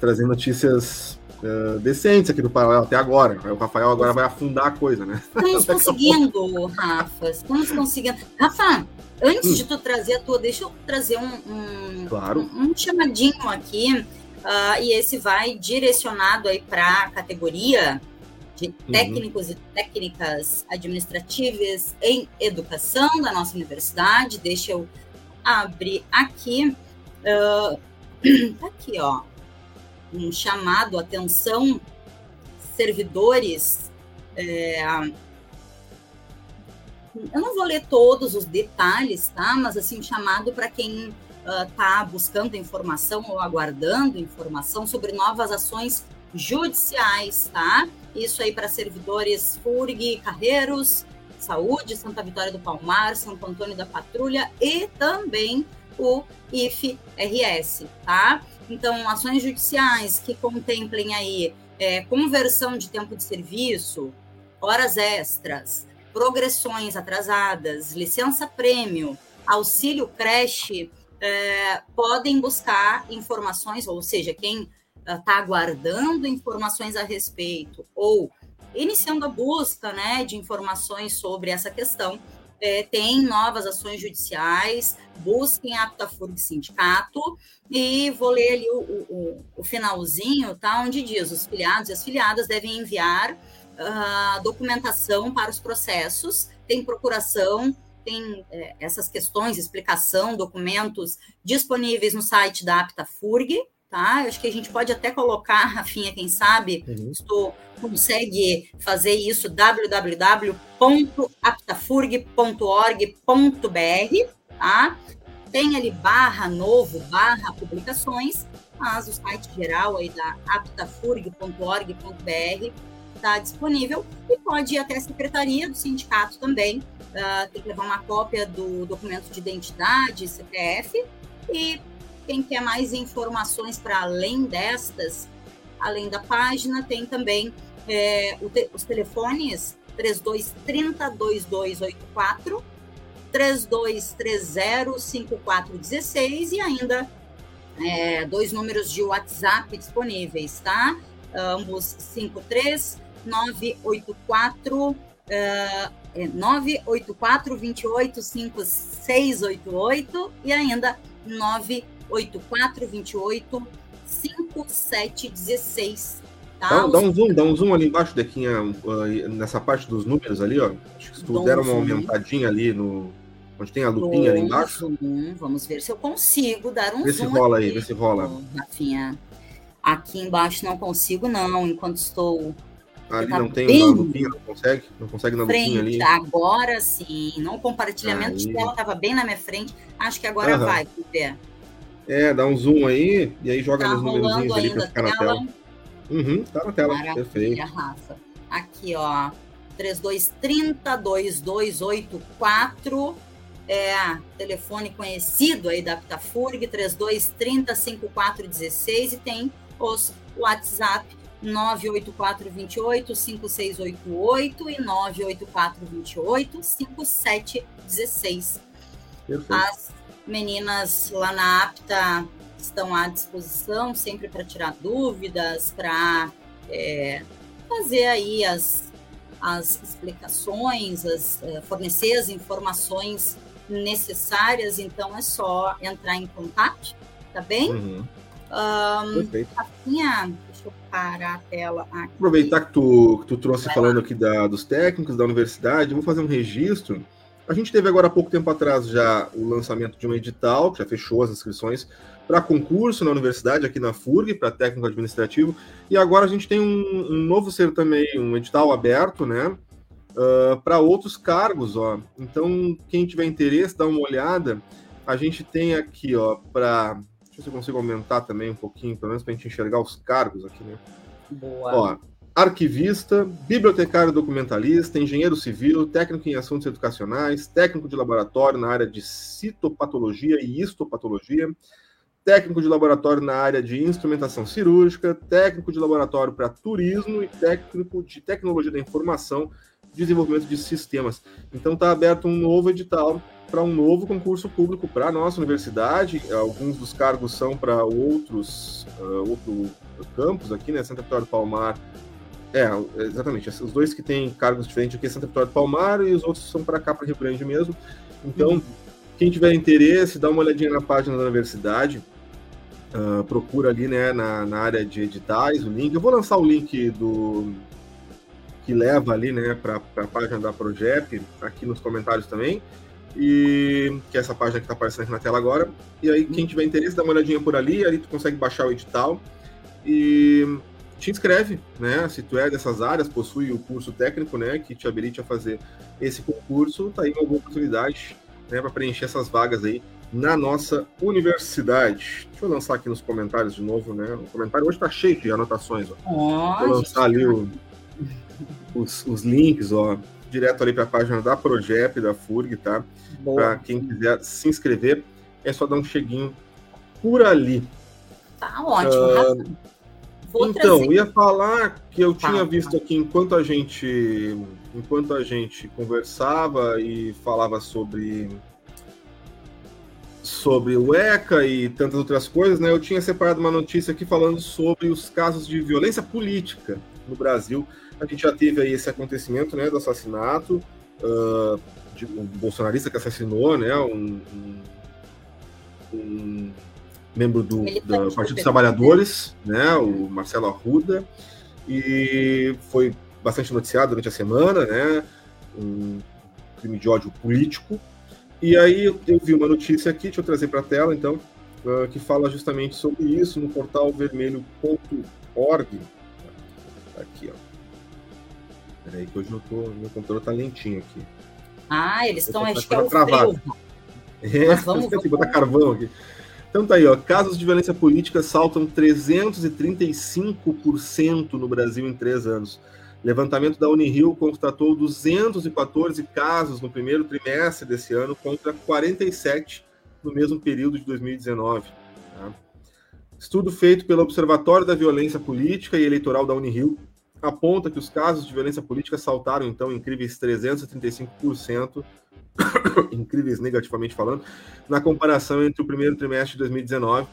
trazer notícias uh, decentes aqui do Paralelo até agora. O Rafael agora vai afundar a coisa, né? Estamos conseguindo, Rafa. Estamos conseguindo. Rafa, antes hum. de tu trazer a tua, deixa eu trazer um, um, claro. um, um chamadinho aqui. Uh, e esse vai direcionado aí para a categoria de uhum. técnicos uhum. e técnicas administrativas em educação da nossa universidade. Deixa eu abrir aqui. Uh, aqui, ó um chamado atenção servidores. É, eu não vou ler todos os detalhes, tá? Mas assim, um chamado para quem está uh, buscando informação ou aguardando informação sobre novas ações judiciais, tá? Isso aí para servidores FURG, Carreiros, Saúde, Santa Vitória do Palmar, Santo Antônio da Patrulha e também o IFRS, tá? Então, ações judiciais que contemplem aí é, conversão de tempo de serviço, horas extras, progressões atrasadas, licença prêmio, auxílio creche, é, podem buscar informações, ou seja, quem está aguardando informações a respeito ou iniciando a busca né, de informações sobre essa questão, é, tem novas ações judiciais, busquem a Aptafurg Sindicato, e vou ler ali o, o, o, finalzinho, tá, onde diz, os filiados e as filiadas devem enviar uh, documentação para os processos, tem procuração, tem é, essas questões, explicação, documentos disponíveis no site da Aptafurg, tá? Eu acho que a gente pode até colocar, Rafinha, quem sabe, uhum. tu consegue fazer isso, www.aptafurg.org.br, tá? Tem ali barra novo, barra publicações, mas o site geral aí da aptafurg.org.br está disponível e pode ir até a secretaria do sindicato também, uh, tem que levar uma cópia do documento de identidade, CPF, e quem quer mais informações para além destas, além da página, tem também é, te, os telefones 3230 2284, 3230 5416 e ainda é, dois números de WhatsApp disponíveis, tá? Ambos 53 984 uh, 984 28 5688 e ainda 9 8428 5716. Tá? Dá, dá, um zoom, dá um zoom ali embaixo, Dequinha, uh, nessa parte dos números ali, ó. Acho que se tu der uma aumentadinha ali no. Onde tem a lupinha ali embaixo. Zoom. Vamos ver se eu consigo dar um vê zoom. Vê se rola aqui. aí, vê se rola. Rafinha. Aqui embaixo não consigo, não, enquanto estou. Ali tá não tem uma lupinha, não consegue? Não consegue na frente, lupinha ali? Agora sim. Não, o compartilhamento aí. de tela estava bem na minha frente. Acho que agora uhum. vai, ver. É, dá um zoom aí e aí joga tá nos números ali para ficar na tela. Uhum, tá na tela, Maravilha, perfeito. Rafa. Aqui, ó, 3230 2284 é telefone conhecido aí da Aptafurg, 3230 5416 e tem os WhatsApp 98428 5688 e 98428 5716. Perfeito. As Meninas lá na APTA estão à disposição sempre para tirar dúvidas, para é, fazer aí as, as explicações, as, é, fornecer as informações necessárias. Então é só entrar em contato, tá bem? Uhum. Um, Rafinha, deixa eu parar a tela aqui. Aproveitar que tu, que tu trouxe Vai falando lá. aqui da, dos técnicos da universidade, vou fazer um registro a gente teve agora há pouco tempo atrás já o lançamento de um edital, que já fechou as inscrições para concurso na universidade, aqui na FURG, para técnico administrativo, e agora a gente tem um, um novo ser também, um edital aberto, né, uh, para outros cargos, ó. Então, quem tiver interesse, dá uma olhada. A gente tem aqui, ó, para. Deixa eu ver se eu consigo aumentar também um pouquinho, pelo menos para a gente enxergar os cargos aqui, né? Boa. Ó, arquivista, bibliotecário documentalista, engenheiro civil, técnico em assuntos educacionais, técnico de laboratório na área de citopatologia e histopatologia, técnico de laboratório na área de instrumentação cirúrgica, técnico de laboratório para turismo e técnico de tecnologia da informação, desenvolvimento de sistemas. Então está aberto um novo edital para um novo concurso público para a nossa universidade. Alguns dos cargos são para outros uh, outro campos aqui, né? Santa Vitória do Palmar é, exatamente. Os dois que têm cargos diferentes aqui é Santa Vitória do Palmar e os outros são para cá, para Rio Grande mesmo. Então, uhum. quem tiver interesse, dá uma olhadinha na página da universidade. Uh, procura ali né, na, na área de editais o link. Eu vou lançar o link do que leva ali né, para a página da Projep aqui nos comentários também. E que é essa página que está aparecendo aqui na tela agora. E aí, quem tiver interesse, dá uma olhadinha por ali, ali tu consegue baixar o edital. E te inscreve, né? Se tu é dessas áreas, possui o curso técnico, né, que te habilite a fazer esse concurso, tá aí uma boa oportunidade, né, para preencher essas vagas aí na nossa universidade. Deixa eu lançar aqui nos comentários de novo, né? O comentário hoje tá cheio de anotações, ó. Vou lançar ali o, os, os, links, ó, direto ali para a página da Projep, da FURG, tá? Para quem quiser se inscrever, é só dar um cheguinho por ali. Tá ótimo. Uh, Vou então, trazer... ia falar que eu tá, tinha visto aqui enquanto a gente enquanto a gente conversava e falava sobre sobre o ECA e tantas outras coisas, né? Eu tinha separado uma notícia aqui falando sobre os casos de violência política no Brasil. A gente já teve aí esse acontecimento, né, do assassinato uh, de um bolsonarista que assassinou, né, um, um, um membro do, do Partido dos Trabalhadores, né, o Marcelo Arruda, e foi bastante noticiado durante a semana, né, um crime de ódio político. E aí eu, vi uma notícia aqui, deixa eu trazer para a tela, então, uh, que fala justamente sobre isso no portal vermelho.org. Aqui, ó. Peraí, que hoje eu tô, meu computador tá lentinho aqui. Ah, eles estão, acho que é o travado. É, vamos, vamos, botar carvão aqui. Então tá aí, ó, casos de violência política saltam 335% no Brasil em três anos. Levantamento da Unirio constatou 214 casos no primeiro trimestre desse ano contra 47 no mesmo período de 2019. Tá? Estudo feito pelo Observatório da Violência Política e Eleitoral da Unirio aponta que os casos de violência política saltaram, então, incríveis 335% incríveis negativamente falando, na comparação entre o primeiro trimestre de 2019,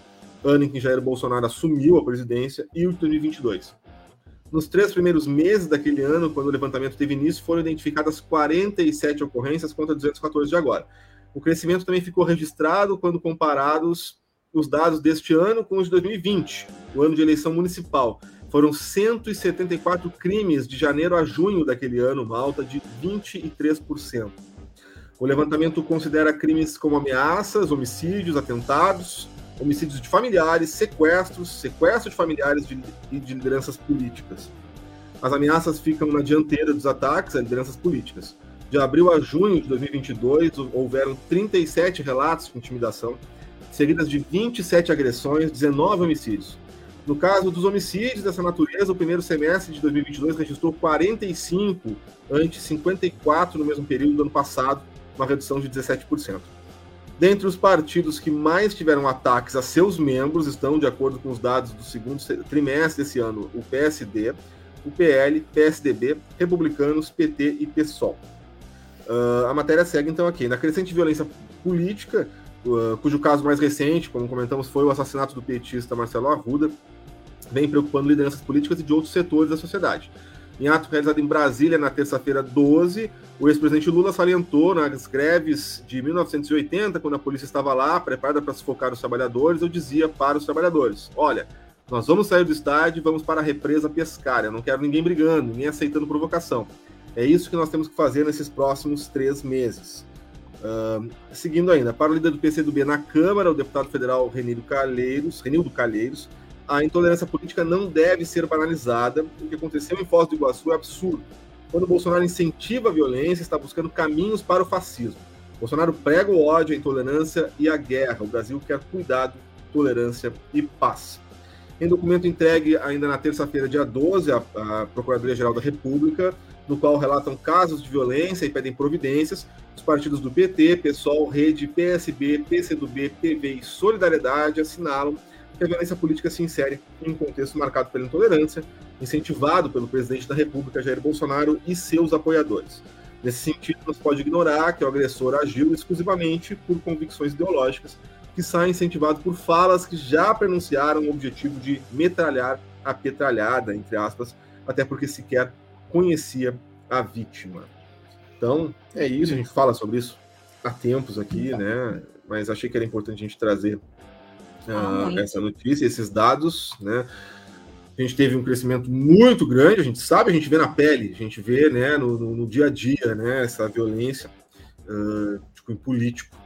ano em que Jair Bolsonaro assumiu a presidência, e o de 2022. Nos três primeiros meses daquele ano, quando o levantamento teve início, foram identificadas 47 ocorrências contra 214 de agora. O crescimento também ficou registrado quando comparados os dados deste ano com os de 2020, o ano de eleição municipal. Foram 174 crimes de janeiro a junho daquele ano, uma alta de 23%. O levantamento considera crimes como ameaças, homicídios, atentados, homicídios de familiares, sequestros, sequestro de familiares e de lideranças políticas. As ameaças ficam na dianteira dos ataques a lideranças políticas. De abril a junho de 2022, houveram 37 relatos de intimidação, seguidas de 27 agressões, 19 homicídios. No caso dos homicídios dessa natureza, o primeiro semestre de 2022 registrou 45, ante 54 no mesmo período do ano passado, uma redução de 17%. Dentre os partidos que mais tiveram ataques a seus membros estão, de acordo com os dados do segundo trimestre desse ano, o PSD, o PL, PSDB, Republicanos, PT e PSOL. Uh, a matéria segue então aqui. Na crescente violência política, uh, cujo caso mais recente, como comentamos, foi o assassinato do petista Marcelo Arruda, vem preocupando lideranças políticas e de outros setores da sociedade. Em ato realizado em Brasília na terça-feira 12, o ex-presidente Lula salientou nas greves de 1980, quando a polícia estava lá, preparada para sufocar os trabalhadores, eu dizia para os trabalhadores: olha, nós vamos sair do estádio e vamos para a represa pescar. Eu não quero ninguém brigando, ninguém aceitando provocação. É isso que nós temos que fazer nesses próximos três meses. Uh, seguindo ainda, para o líder do PCdoB na Câmara, o deputado federal Renildo Calheiros, Renildo Calheiros, a intolerância política não deve ser banalizada. O que aconteceu em Foz do Iguaçu é absurdo. Quando Bolsonaro incentiva a violência, está buscando caminhos para o fascismo. Bolsonaro prega o ódio, a intolerância e a guerra. O Brasil quer cuidado, tolerância e paz. Em documento entregue ainda na terça-feira, dia 12, à, Procuradoria-Geral da República, no qual relatam casos de violência e pedem providências, os partidos do PT, PSOL, Rede, PSB, PCdoB, PV e Solidariedade assinalam que a violência política se insere em um contexto marcado pela intolerância, incentivado pelo presidente da República, Jair Bolsonaro, e seus apoiadores. Nesse sentido, não se pode ignorar que o agressor agiu exclusivamente por convicções ideológicas, que saem incentivados por falas que já pronunciaram o objetivo de metralhar a petralhada, entre aspas, até porque sequer conhecia a vítima. Então, é isso, a gente fala sobre isso há tempos aqui, né? Mas achei que era importante a gente trazer uh, essa notícia, esses dados, né? A gente teve um crescimento muito grande, a gente sabe, a gente vê na pele, a gente vê né, no, no, no dia a dia né, essa violência uh, tipo, em político.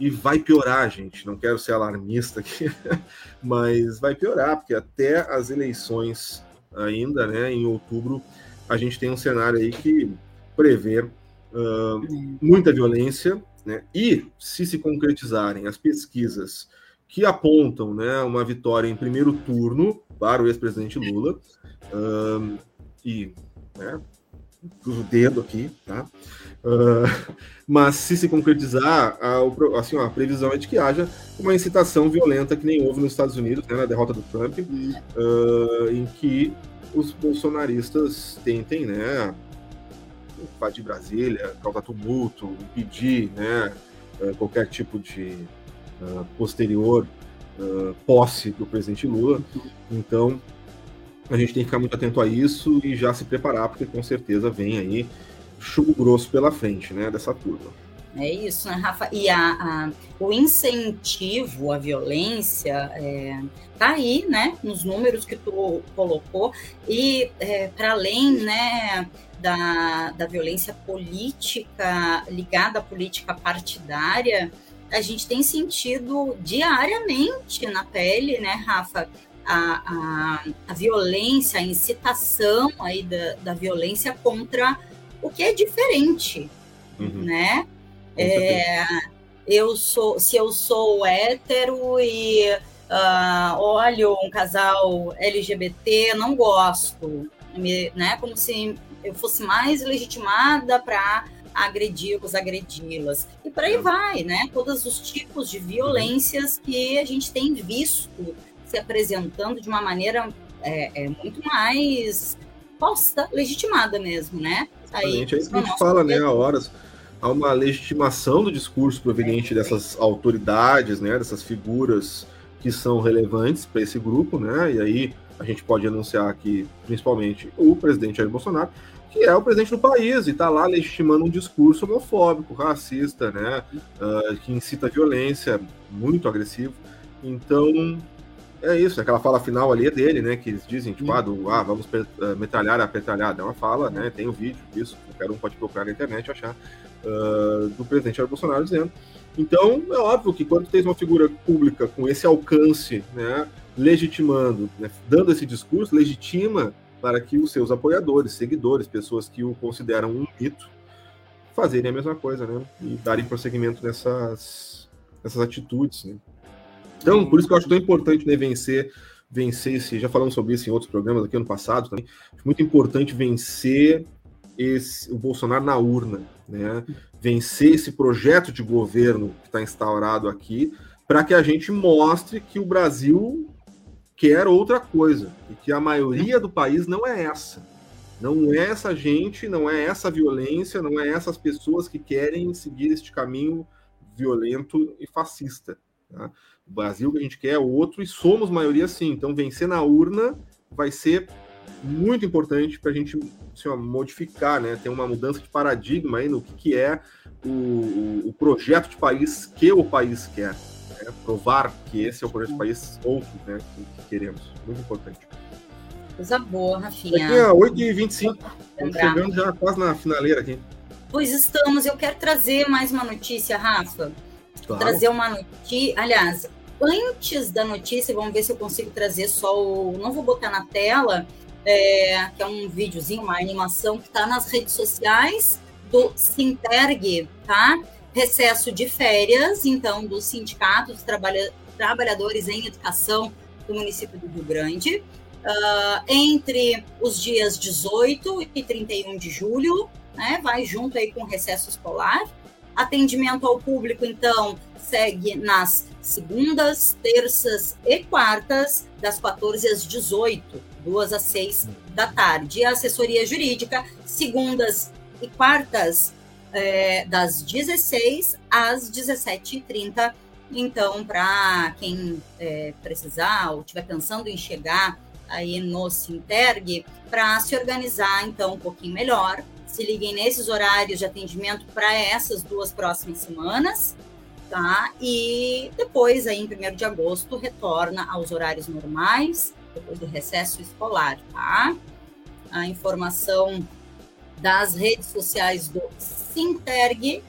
E vai piorar, gente. Não quero ser alarmista aqui, mas vai piorar, porque até as eleições ainda, né, em outubro, a gente tem um cenário aí que prevê uh, muita violência, né? E se se concretizarem as pesquisas que apontam, né, uma vitória em primeiro turno para o ex-presidente Lula, uh, e, né, o dedo aqui, tá? Uh, mas se se concretizar, a, assim, a previsão é de que haja uma incitação violenta que nem houve nos Estados Unidos, né, na derrota do Trump, uh, em que os bolsonaristas tentem, né, invadir Brasília, causar tumulto, impedir, né, eh, qualquer tipo de uh, posterior uh, posse do presidente Lula. Então, a gente tem que ficar muito atento a isso e já se preparar, porque com certeza vem aí chumbo grosso pela frente, né, dessa turma. É isso, né, Rafa? E a, a o incentivo à violência é, tá aí, né, nos números que tu colocou, e é, para além, né, da, da violência política ligada à política partidária, a gente tem sentido diariamente na pele, né, Rafa, a, a, a violência, a incitação aí da, da violência contra o que é diferente, uhum. né? É, eu sou, se eu sou hétero e uh, olho um casal LGBT, não gosto, me, né? Como se eu fosse mais legitimada para agredi-los, agredi-las. E por aí vai, né? Todos os tipos de violências que a gente tem visto se apresentando de uma maneira é, é muito mais posta, legitimada mesmo, né? Aí, é isso que a gente fala, né, há horas. Há uma legitimação do discurso proveniente é, dessas autoridades, né, dessas figuras que são relevantes para esse grupo, né? E aí a gente pode anunciar aqui, principalmente, o presidente Jair Bolsonaro, que é o presidente do país e está lá legitimando um discurso homofóbico, racista, né, uh, que incita violência, muito agressivo. Então, é isso, aquela fala final ali é dele, né, que eles dizem, tipo, ah, do, ah vamos uh, metralhar a petralhada, é uma fala, né, tem o um vídeo disso, qualquer um pode procurar na internet achar, uh, do presidente Jair Bolsonaro dizendo. Então, é óbvio que quando tem uma figura pública com esse alcance, né, legitimando, né, dando esse discurso, legitima para que os seus apoiadores, seguidores, pessoas que o consideram um mito, fazerem a mesma coisa, né? E darem prosseguimento nessas, nessas atitudes, né? Então, por isso que eu acho tão importante né, vencer, vencer esse. Já falamos sobre isso em outros programas aqui ano passado também. Acho muito importante vencer esse, o Bolsonaro na urna, né? Vencer esse projeto de governo que está instaurado aqui, para que a gente mostre que o Brasil quer outra coisa e que a maioria do país não é essa. Não é essa gente, não é essa violência, não é essas pessoas que querem seguir este caminho violento e fascista. Tá? O Brasil que a gente quer é outro e somos maioria sim. Então, vencer na urna vai ser muito importante para a gente assim, modificar, né? Ter uma mudança de paradigma aí no que, que é o, o projeto de país que o país quer né? provar que esse é o projeto do país outro né? que, que queremos. Muito importante. Coisa boa, Rafinha. Aqui é 8h25. Estamos chegando já quase na finaleira aqui. Pois estamos. Eu quero trazer mais uma notícia, Rafa. Claro. Trazer uma notícia. Aliás, antes da notícia, vamos ver se eu consigo trazer só o. Não vou botar na tela, é... que é um videozinho, uma animação que está nas redes sociais do Sinterg, tá? Recesso de férias, então, do Sindicato dos Trabalha Trabalhadores em Educação do município do Rio Grande, uh, entre os dias 18 e 31 de julho, né, vai junto aí com o recesso escolar. Atendimento ao público, então, segue nas segundas, terças e quartas, das 14 às 18, duas às 6 da tarde. E a assessoria jurídica, segundas e quartas, é, das 16 às 17h30. Então, para quem é, precisar ou estiver pensando em chegar aí no Sinterg, para se organizar então um pouquinho melhor, se liguem nesses horários de atendimento para essas duas próximas semanas, tá? E depois, aí, em 1 de agosto, retorna aos horários normais, depois do recesso escolar, tá? A informação das redes sociais do Sinterg,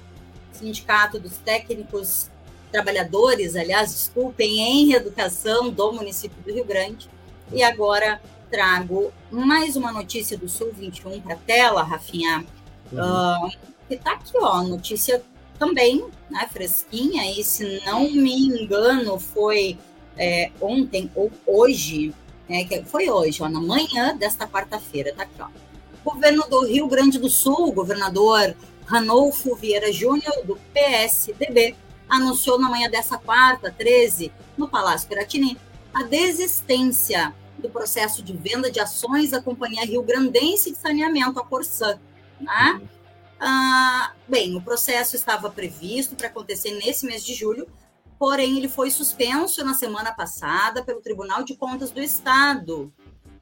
Sindicato dos Técnicos Trabalhadores, aliás, desculpem, em Educação do município do Rio Grande. E agora trago mais uma notícia do Sul 21 para a tela, Rafinha, uhum. uh, que está aqui, ó, notícia também, né, fresquinha, e se não me engano, foi é, ontem ou hoje, é, foi hoje, ó, na manhã desta quarta-feira, tá aqui, ó. Governo do Rio Grande do Sul, governador Ranolfo Vieira Júnior, do PSDB, anunciou na manhã dessa quarta, 13, no Palácio Piratini, a desistência do processo de venda de ações da Companhia Rio Grandense de Saneamento, a Corsã. Né? Ah, bem, o processo estava previsto para acontecer nesse mês de julho, porém ele foi suspenso na semana passada pelo Tribunal de Contas do Estado,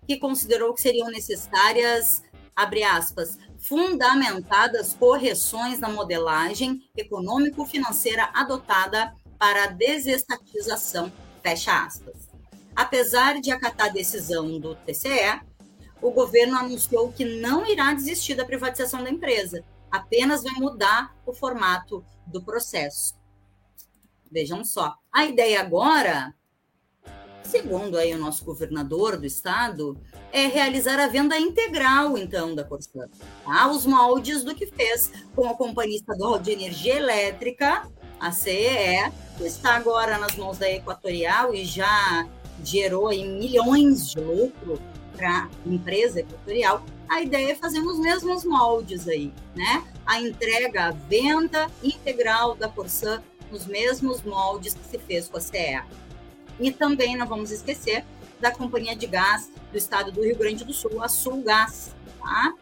que considerou que seriam necessárias, abre aspas, fundamentadas correções na modelagem econômico-financeira adotada para a desestatização, fecha aspas. Apesar de acatar a decisão do TCE, o governo anunciou que não irá desistir da privatização da empresa, apenas vai mudar o formato do processo. Vejam só, a ideia agora, segundo aí o nosso governador do estado, é realizar a venda integral, então, da Corsã, tá? os moldes do que fez com a Companhia Estadual de Energia Elétrica, a CEE, que está agora nas mãos da Equatorial e já gerou aí milhões de lucro para a empresa equatorial, a ideia é fazer os mesmos moldes aí, né? A entrega, a venda integral da Corsã nos mesmos moldes que se fez com a CE. E também não vamos esquecer da Companhia de Gás do Estado do Rio Grande do Sul, a Sulgás, tá?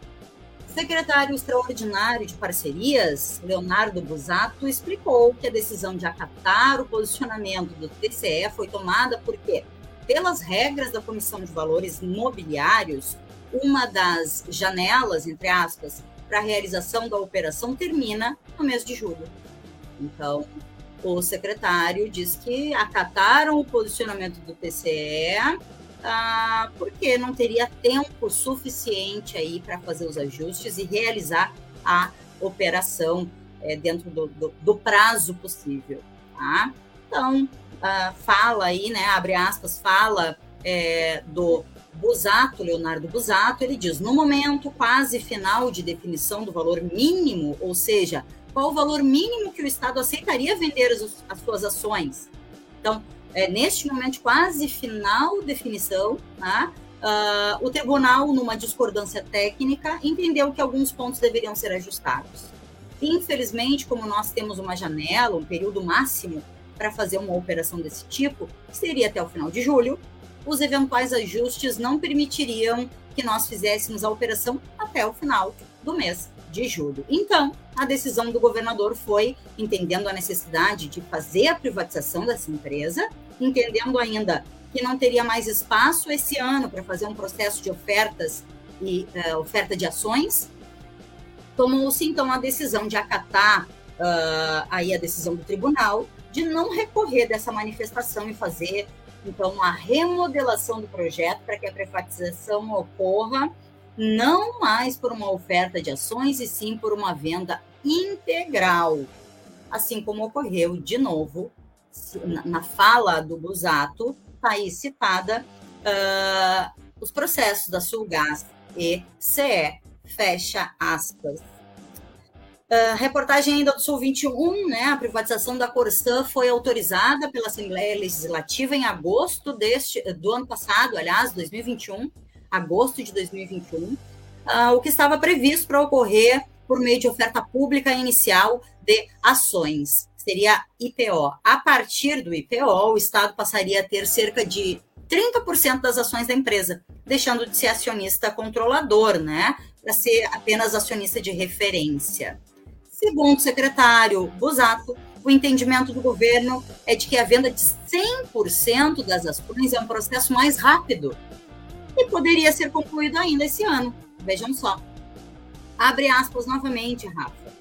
secretário extraordinário de parcerias, Leonardo Busato, explicou que a decisão de acatar o posicionamento do TCE foi tomada porque pelas regras da Comissão de Valores Mobiliários, uma das janelas, entre aspas, para a realização da operação termina no mês de julho. Então, o secretário diz que acataram o posicionamento do TCE ah, porque não teria tempo suficiente aí para fazer os ajustes e realizar a operação é, dentro do, do, do prazo possível. Tá? Então, uh, fala aí, né, abre aspas, fala é, do Busato, Leonardo Busato, ele diz: no momento quase final de definição do valor mínimo, ou seja, qual o valor mínimo que o Estado aceitaria vender as, as suas ações. Então, é, neste momento quase final definição, tá? uh, o tribunal, numa discordância técnica, entendeu que alguns pontos deveriam ser ajustados. Infelizmente, como nós temos uma janela, um período máximo para fazer uma operação desse tipo, que seria até o final de julho, os eventuais ajustes não permitiriam que nós fizéssemos a operação até o final do mês de julho. Então, a decisão do governador foi, entendendo a necessidade de fazer a privatização dessa empresa, entendendo ainda que não teria mais espaço esse ano para fazer um processo de ofertas e uh, oferta de ações, tomou-se então a decisão de acatar uh, aí a decisão do tribunal de não recorrer dessa manifestação e fazer, então, uma remodelação do projeto para que a privatização ocorra não mais por uma oferta de ações, e sim por uma venda integral. Assim como ocorreu, de novo, na fala do Busato, está aí citada, uh, os processos da Sulgás e CE, fecha aspas. Uh, reportagem ainda do Sul 21, né? A privatização da Corsã foi autorizada pela Assembleia Legislativa em agosto deste, do ano passado, aliás, 2021, agosto de 2021, uh, o que estava previsto para ocorrer por meio de oferta pública inicial de ações. Seria IPO. A partir do IPO, o Estado passaria a ter cerca de 30% das ações da empresa, deixando de ser acionista controlador, né? Para ser apenas acionista de referência. Segundo o secretário Busato, o entendimento do governo é de que a venda de 100% das ações é um processo mais rápido e poderia ser concluído ainda esse ano. Vejam só. Abre aspas novamente, Rafa.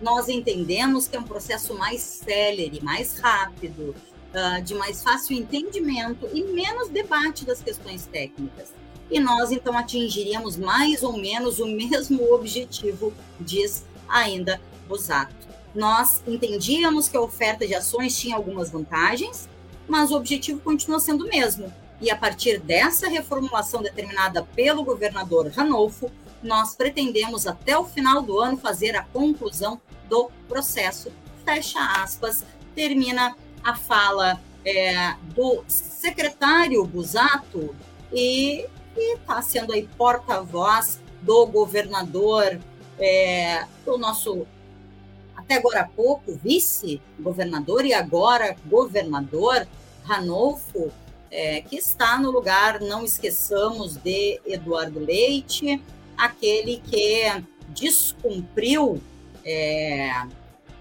Nós entendemos que é um processo mais célere, mais rápido, uh, de mais fácil entendimento e menos debate das questões técnicas. E nós, então, atingiríamos mais ou menos o mesmo objetivo, diz ainda Busato. Nós entendíamos que a oferta de ações tinha algumas vantagens, mas o objetivo continua sendo o mesmo. E a partir dessa reformulação determinada pelo governador Ranolfo, nós pretendemos até o final do ano fazer a conclusão do processo. Fecha aspas, termina a fala é, do secretário Busato e está sendo aí porta-voz do governador, é, do nosso, até agora há pouco, vice-governador e agora governador, Ranolfo, é, que está no lugar, não esqueçamos, de Eduardo Leite, aquele que descumpriu é,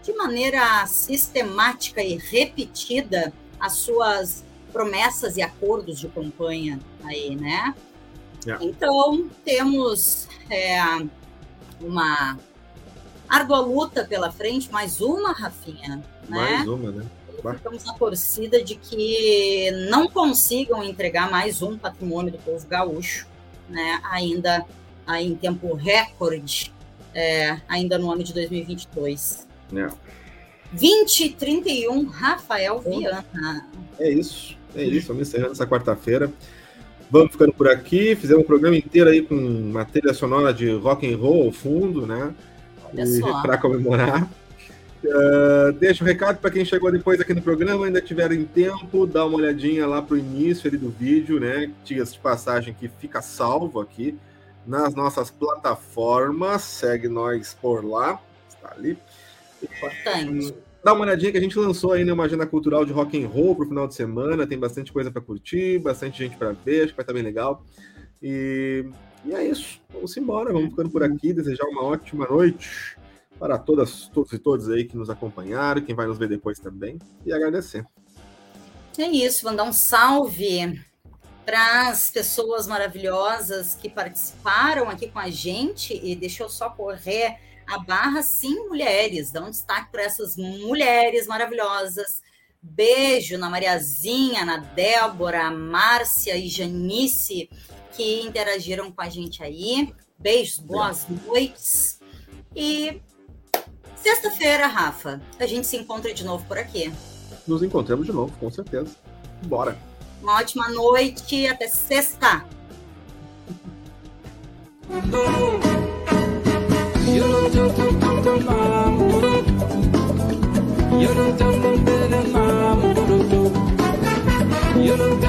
de maneira sistemática e repetida as suas promessas e acordos de campanha aí, né? Yeah. Então, temos é, uma árdua luta pela frente, mais uma, Rafinha, né? Mais uma, né? Ficamos na torcida de que não consigam entregar mais um patrimônio do povo gaúcho, né? Ainda aí em tempo recorde, é, ainda no ano de 2022. É. 20 e 31, Rafael Viana. É isso, é isso. Vamos encerrando essa quarta-feira. Vamos ficando por aqui. Fizemos um programa inteiro aí com matéria sonora de rock and roll ao fundo, né? Para comemorar. Uh, deixa o um recado para quem chegou depois aqui no programa, ainda tiverem tempo, dá uma olhadinha lá para o início ali do vídeo, né? Diga-se de passagem que fica salvo aqui nas nossas plataformas. Segue nós por lá, está ali. Importante. Dá uma olhadinha que a gente lançou aí uma agenda cultural de rock and roll para o final de semana. Tem bastante coisa para curtir, bastante gente para ver, acho que vai estar bem legal. E, e é isso. Vamos embora, vamos ficando por aqui. Desejar uma ótima noite para todas, todos e todos aí que nos acompanharam, quem vai nos ver depois também, e agradecer. É isso, mandar um salve para as pessoas maravilhosas que participaram aqui com a gente e deixou só correr a barra sim mulheres, dá um destaque para essas mulheres maravilhosas. Beijo na Mariazinha, na Débora, Márcia e Janice que interagiram com a gente aí. Beijos, boas noites. E sexta-feira, Rafa, a gente se encontra de novo por aqui. Nos encontramos de novo, com certeza. Bora. Uma ótima noite, até sexta. You